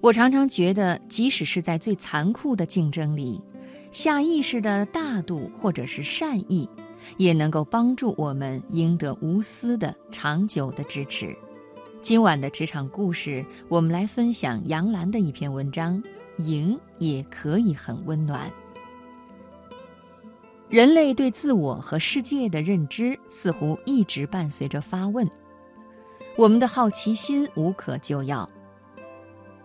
我常常觉得，即使是在最残酷的竞争里，下意识的大度或者是善意，也能够帮助我们赢得无私的长久的支持。今晚的职场故事，我们来分享杨澜的一篇文章：赢也可以很温暖。人类对自我和世界的认知，似乎一直伴随着发问。我们的好奇心无可救药。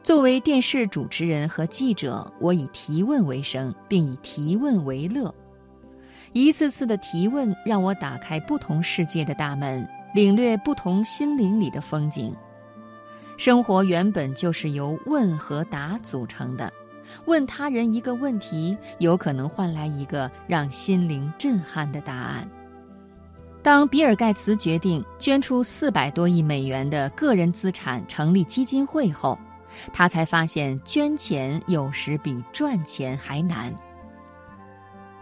作为电视主持人和记者，我以提问为生，并以提问为乐。一次次的提问让我打开不同世界的大门，领略不同心灵里的风景。生活原本就是由问和答组成的。问他人一个问题，有可能换来一个让心灵震撼的答案。当比尔盖茨决定捐出四百多亿美元的个人资产成立基金会后，他才发现，捐钱有时比赚钱还难。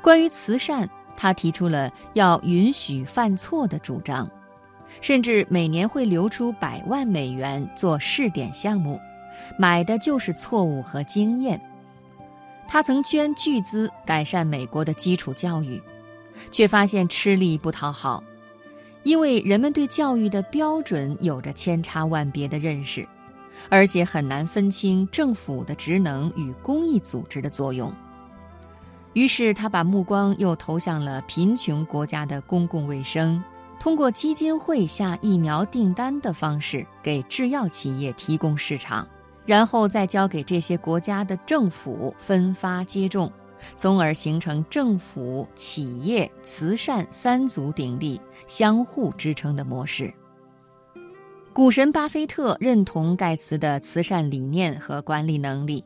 关于慈善，他提出了要允许犯错的主张，甚至每年会留出百万美元做试点项目，买的就是错误和经验。他曾捐巨资改善美国的基础教育，却发现吃力不讨好，因为人们对教育的标准有着千差万别的认识。而且很难分清政府的职能与公益组织的作用，于是他把目光又投向了贫穷国家的公共卫生，通过基金会下疫苗订单的方式给制药企业提供市场，然后再交给这些国家的政府分发接种，从而形成政府、企业、慈善三足鼎立、相互支撑的模式。股神巴菲特认同盖茨的慈善理念和管理能力，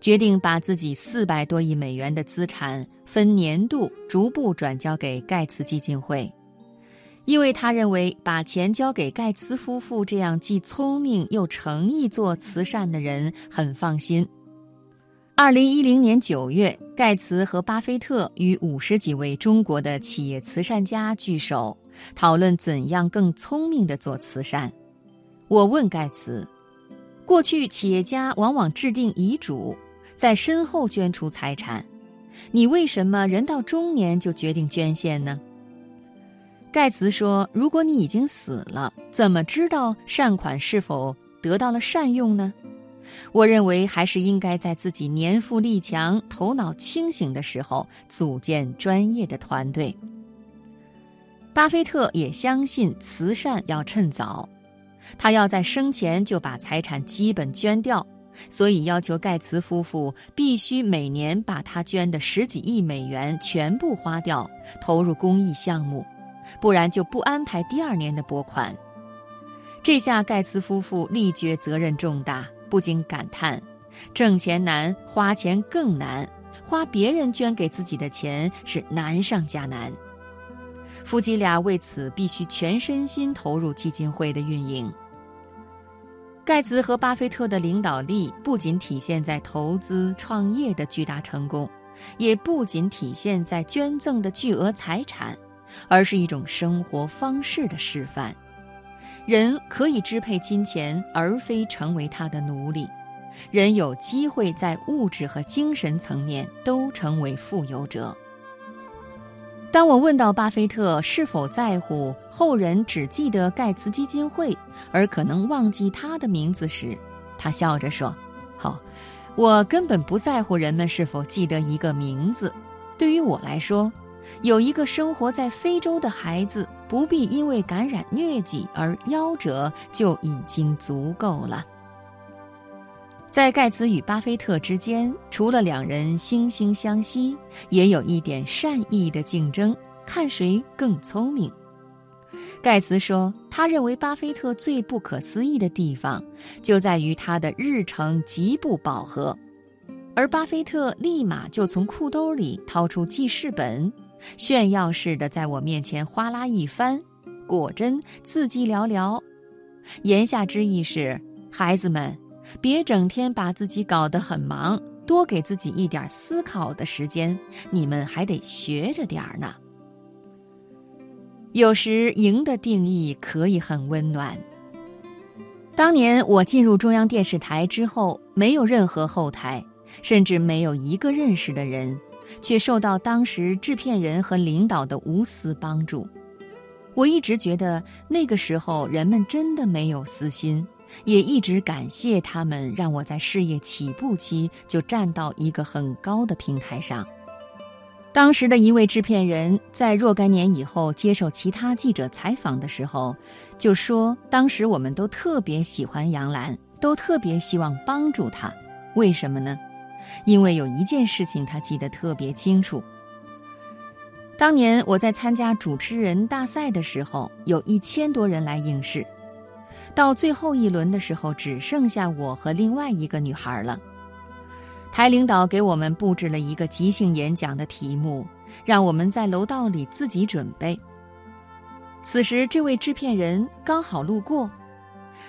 决定把自己四百多亿美元的资产分年度逐步转交给盖茨基金会，因为他认为把钱交给盖茨夫妇这样既聪明又诚意做慈善的人很放心。二零一零年九月，盖茨和巴菲特与五十几位中国的企业慈善家聚首，讨论怎样更聪明地做慈善。我问盖茨：“过去企业家往往制定遗嘱，在身后捐出财产，你为什么人到中年就决定捐献呢？”盖茨说：“如果你已经死了，怎么知道善款是否得到了善用呢？我认为还是应该在自己年富力强、头脑清醒的时候组建专业的团队。”巴菲特也相信慈善要趁早。他要在生前就把财产基本捐掉，所以要求盖茨夫妇必须每年把他捐的十几亿美元全部花掉，投入公益项目，不然就不安排第二年的拨款。这下盖茨夫妇力觉责任重大，不禁感叹：挣钱难，花钱更难，花别人捐给自己的钱是难上加难。夫妻俩为此必须全身心投入基金会的运营。盖茨和巴菲特的领导力不仅体现在投资创业的巨大成功，也不仅体现在捐赠的巨额财产，而是一种生活方式的示范。人可以支配金钱，而非成为他的奴隶。人有机会在物质和精神层面都成为富有者。当我问到巴菲特是否在乎后人只记得盖茨基金会，而可能忘记他的名字时，他笑着说：“好，我根本不在乎人们是否记得一个名字。对于我来说，有一个生活在非洲的孩子不必因为感染疟疾而夭折，就已经足够了。”在盖茨与巴菲特之间，除了两人惺惺相惜，也有一点善意的竞争，看谁更聪明。盖茨说：“他认为巴菲特最不可思议的地方，就在于他的日程极不饱和，而巴菲特立马就从裤兜里掏出记事本，炫耀似的在我面前哗啦一翻，果真字迹寥寥。言下之意是，孩子们。”别整天把自己搞得很忙，多给自己一点思考的时间。你们还得学着点儿呢。有时，赢的定义可以很温暖。当年我进入中央电视台之后，没有任何后台，甚至没有一个认识的人，却受到当时制片人和领导的无私帮助。我一直觉得那个时候人们真的没有私心，也一直感谢他们，让我在事业起步期就站到一个很高的平台上。当时的一位制片人在若干年以后接受其他记者采访的时候，就说：“当时我们都特别喜欢杨澜，都特别希望帮助她。为什么呢？因为有一件事情他记得特别清楚。当年我在参加主持人大赛的时候，有一千多人来应试，到最后一轮的时候，只剩下我和另外一个女孩了。”台领导给我们布置了一个即兴演讲的题目，让我们在楼道里自己准备。此时，这位制片人刚好路过，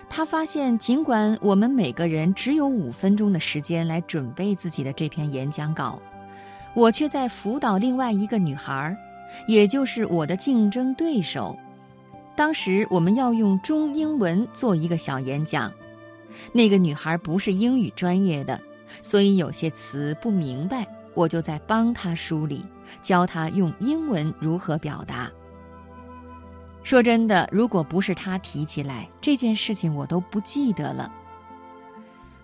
他发现尽管我们每个人只有五分钟的时间来准备自己的这篇演讲稿，我却在辅导另外一个女孩，也就是我的竞争对手。当时我们要用中英文做一个小演讲，那个女孩不是英语专业的。所以有些词不明白，我就在帮她梳理，教她用英文如何表达。说真的，如果不是她提起来这件事情，我都不记得了。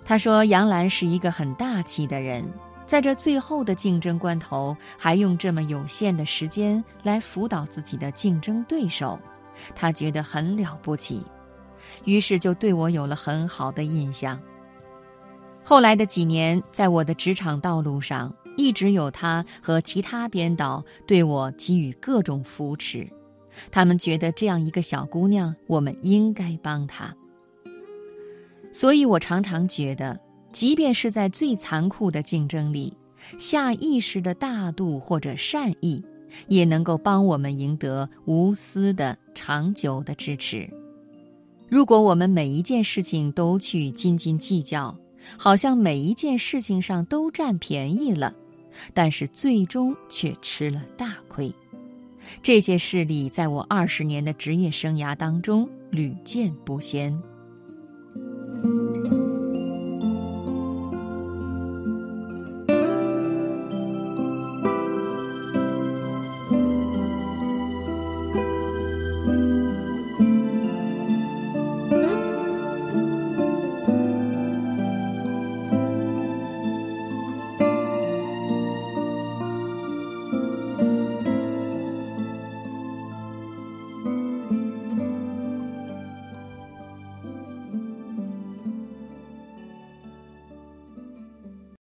她说杨澜是一个很大气的人，在这最后的竞争关头，还用这么有限的时间来辅导自己的竞争对手，他觉得很了不起，于是就对我有了很好的印象。后来的几年，在我的职场道路上，一直有他和其他编导对我给予各种扶持。他们觉得这样一个小姑娘，我们应该帮她。所以我常常觉得，即便是在最残酷的竞争里，下意识的大度或者善意，也能够帮我们赢得无私的、长久的支持。如果我们每一件事情都去斤斤计较，好像每一件事情上都占便宜了，但是最终却吃了大亏。这些事例在我二十年的职业生涯当中屡见不鲜。